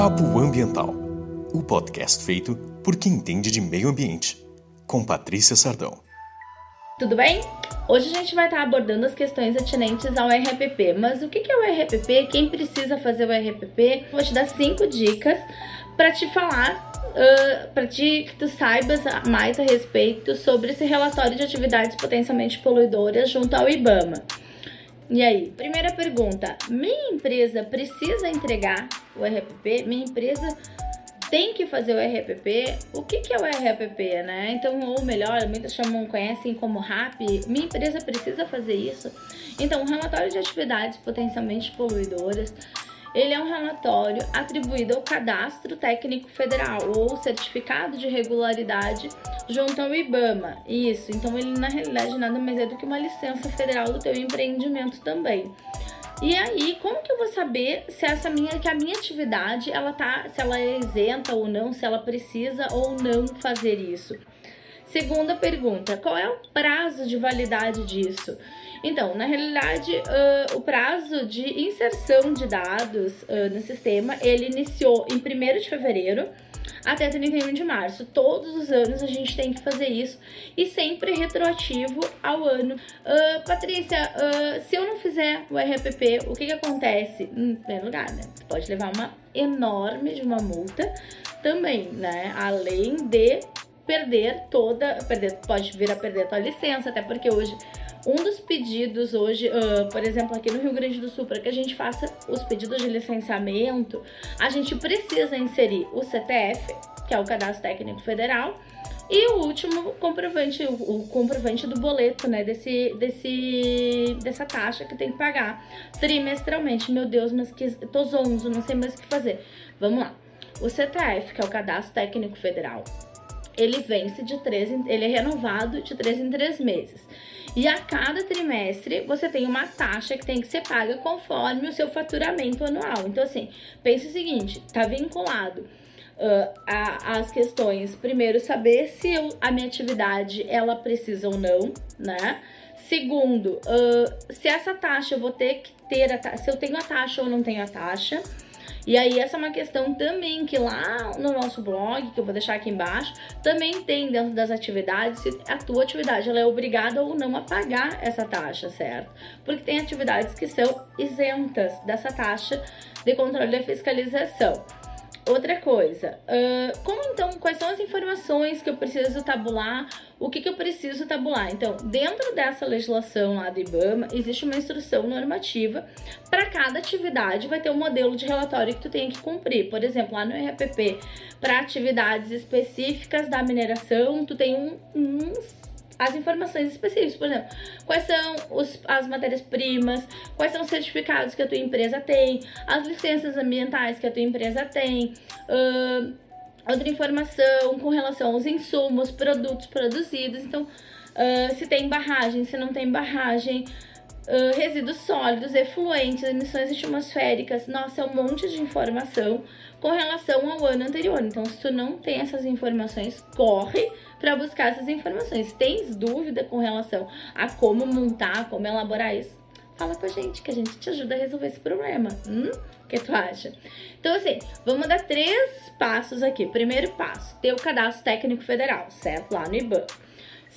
Papo Ambiental, o podcast feito por quem entende de meio ambiente, com Patrícia Sardão. Tudo bem? Hoje a gente vai estar abordando as questões atinentes ao RPP. Mas o que é o RPP? Quem precisa fazer o RPP? Vou te dar cinco dicas para te falar, uh, para que tu saibas mais a respeito sobre esse relatório de atividades potencialmente poluidoras junto ao IBAMA. E aí, primeira pergunta: minha empresa precisa entregar o RPP? Minha empresa tem que fazer o RPP. O que, que é o RPP, né? Então, ou melhor, muitos chamam, conhecem como RAP. Minha empresa precisa fazer isso. Então, relatório de atividades potencialmente poluidoras ele é um relatório atribuído ao Cadastro Técnico Federal ou Certificado de Regularidade junto ao IBAMA. Isso, então ele na realidade nada mais é do que uma licença federal do teu empreendimento também. E aí, como que eu vou saber se essa minha que a minha atividade ela tá, se ela é isenta ou não, se ela precisa ou não fazer isso? Segunda pergunta: qual é o prazo de validade disso? Então, na realidade, uh, o prazo de inserção de dados uh, no sistema ele iniciou em 1 de fevereiro até 31 de março. Todos os anos a gente tem que fazer isso e sempre retroativo ao ano. Uh, Patrícia, uh, se eu não fizer o RPP, o que, que acontece? Em primeiro lugar, né? Pode levar uma enorme de uma multa também, né? Além de perder toda, perder, pode vir a perder a tua licença, até porque hoje um dos pedidos hoje, uh, por exemplo, aqui no Rio Grande do Sul, para que a gente faça os pedidos de licenciamento, a gente precisa inserir o CTF, que é o Cadastro Técnico Federal, e o último comprovante, o, comprovante do boleto, né, desse, desse, dessa taxa que tem que pagar trimestralmente. Meu Deus, mas que tô zonzo, não sei mais o que fazer. Vamos lá. O CTF, que é o Cadastro Técnico Federal, ele vence de três, ele é renovado de três em três meses. E a cada trimestre você tem uma taxa que tem que ser paga conforme o seu faturamento anual. Então, assim, pense o seguinte: tá vinculado uh, questões, primeiro, saber se eu, a minha atividade ela precisa ou não, né? Segundo, uh, se essa taxa eu vou ter que ter, a se eu tenho a taxa ou não tenho a taxa. E aí, essa é uma questão também que lá no nosso blog, que eu vou deixar aqui embaixo, também tem dentro das atividades se a tua atividade ela é obrigada ou não a pagar essa taxa, certo? Porque tem atividades que são isentas dessa taxa de controle da fiscalização. Outra coisa, uh, como então, quais são as informações que eu preciso tabular? O que, que eu preciso tabular? Então, dentro dessa legislação lá do IBAMA, existe uma instrução normativa para cada atividade, vai ter um modelo de relatório que tu tem que cumprir. Por exemplo, lá no RPP, para atividades específicas da mineração, tu tem um, um as informações específicas, por exemplo, quais são os, as matérias-primas, quais são os certificados que a tua empresa tem, as licenças ambientais que a tua empresa tem, uh, outra informação com relação aos insumos, produtos produzidos, então, uh, se tem barragem, se não tem barragem, Uh, resíduos sólidos, efluentes, emissões atmosféricas, nossa, é um monte de informação com relação ao ano anterior. Então, se tu não tem essas informações, corre para buscar essas informações. Tens dúvida com relação a como montar, como elaborar isso? Fala com a gente, que a gente te ajuda a resolver esse problema. Hum? O que tu acha? Então, assim, vamos dar três passos aqui. Primeiro passo, ter o cadastro técnico federal, certo? Lá no IBAN.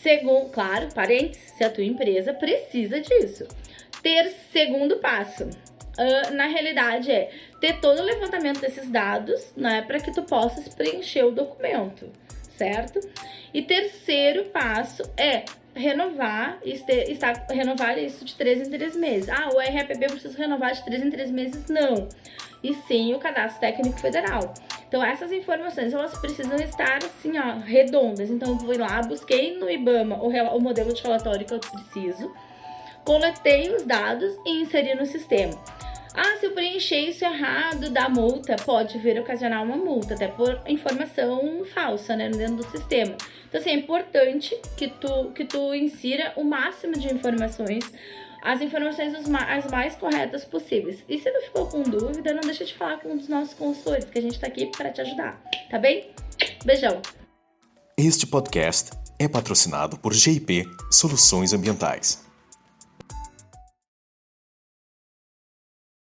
Segundo, claro, parênteses, se a tua empresa precisa disso. Ter segundo passo, uh, na realidade é ter todo o levantamento desses dados, né, para que tu possas preencher o documento, certo? E terceiro passo é renovar, está, renovar isso de três em três meses. Ah, o RAPB precisa renovar de três em três meses? Não. E sim o cadastro técnico federal. Então, essas informações, elas precisam estar, assim, ó, redondas. Então, eu fui lá, busquei no IBAMA o, o modelo de relatório que eu preciso, coletei os dados e inseri no sistema. Ah, se eu preencher isso errado da multa, pode vir ocasionar uma multa, até por informação falsa, né, dentro do sistema. Então, assim, é importante que tu, que tu insira o máximo de informações, as informações as mais corretas possíveis. E se tu ficou com dúvida, não deixa de falar com um dos nossos consultores, que a gente tá aqui para te ajudar, tá bem? Beijão! Este podcast é patrocinado por GIP Soluções Ambientais.